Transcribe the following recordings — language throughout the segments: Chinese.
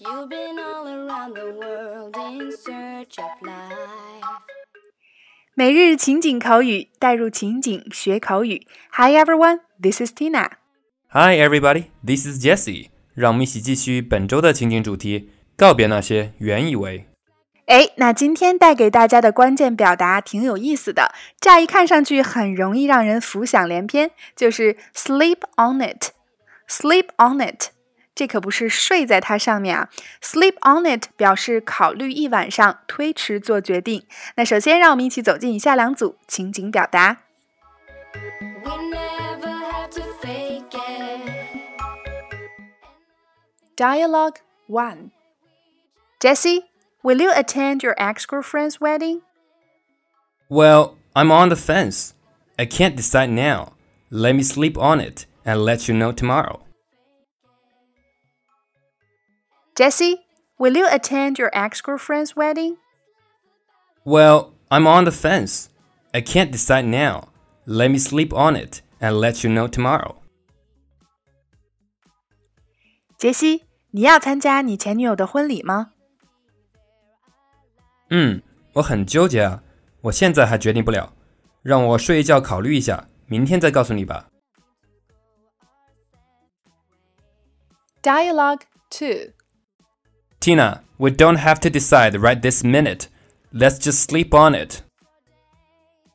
You've been all around the world in search of life. 每日情景口语，带入情景学口语。Hi everyone, this is Tina. Hi everybody, this is Jessie. 让我们一起继续本周的情景主题，告别那些原以为。哎，那今天带给大家的关键表达挺有意思的，乍一看上去很容易让人浮想联翩，就是 sleep on it。sleep on it，这可不是睡在它上面啊。sleep on it 表示考虑一晚上，推迟做决定。那首先，让我们一起走进以下两组情景表达。We never had to fake it. Dialogue 1 Jesse, will you attend your ex girlfriend's wedding? Well, I'm on the fence. I can't decide now. Let me sleep on it and let you know tomorrow. Jesse, will you attend your ex girlfriend's wedding? Well, I'm on the fence. I can't decide now. Let me sleep on it and let you know tomorrow. 杰西，你要参加你前女友的婚礼吗？ 嗯，我很纠结啊，我现在还决定不了，让我睡一觉考虑一下，明天再告诉你吧。 Dialogue 2 Tina, we don't have to decide right this minute. Let's just sleep on it.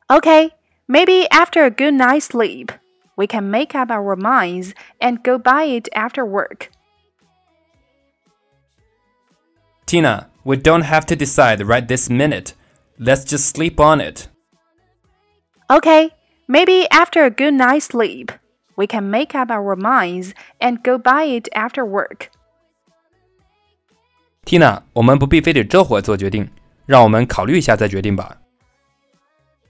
Okay, maybe after a good night's sleep, we can make up our minds and go buy it after work. Tina, we don't have to decide right this minute. Let's just sleep on it. Okay, maybe after a good night's sleep, we can make up our minds and go buy it after work. Tina，我们不必非得这会儿做决定，让我们考虑一下再决定吧。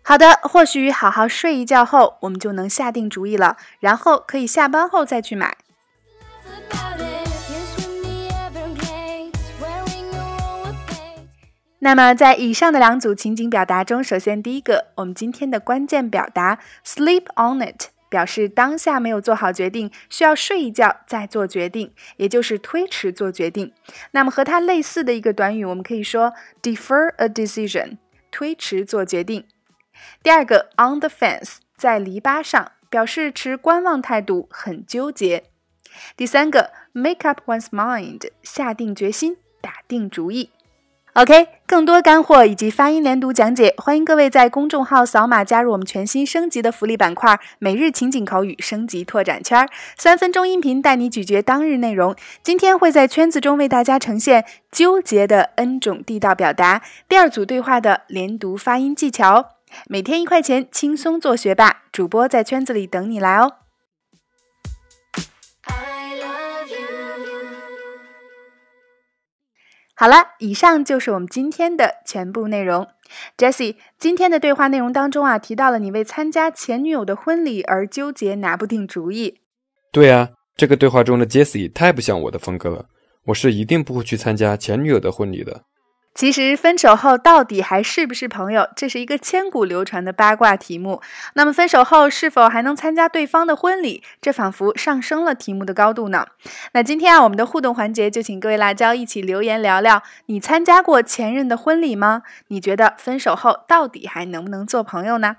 好的，或许好好睡一觉后，我们就能下定主意了，然后可以下班后再去买。 那么，在以上的两组情景表达中，首先第一个，我们今天的关键表达 “sleep on it” 表示当下没有做好决定，需要睡一觉再做决定，也就是推迟做决定。那么和它类似的一个短语，我们可以说 “defer a decision”，推迟做决定。第二个 “on the fence” 在篱笆上，表示持观望态度，很纠结。第三个 “make up one's mind” 下定决心，打定主意。OK，更多干货以及发音连读讲解，欢迎各位在公众号扫码加入我们全新升级的福利板块——每日情景口语升级拓展圈儿，三分钟音频带你咀嚼当日内容。今天会在圈子中为大家呈现纠结的 N 种地道表达，第二组对话的连读发音技巧。每天一块钱，轻松做学霸，主播在圈子里等你来哦。好了，以上就是我们今天的全部内容。Jessie，今天的对话内容当中啊，提到了你为参加前女友的婚礼而纠结，拿不定主意。对啊，这个对话中的 Jessie 太不像我的风格了，我是一定不会去参加前女友的婚礼的。其实分手后到底还是不是朋友，这是一个千古流传的八卦题目。那么分手后是否还能参加对方的婚礼，这仿佛上升了题目的高度呢？那今天啊，我们的互动环节就请各位辣椒一起留言聊聊，你参加过前任的婚礼吗？你觉得分手后到底还能不能做朋友呢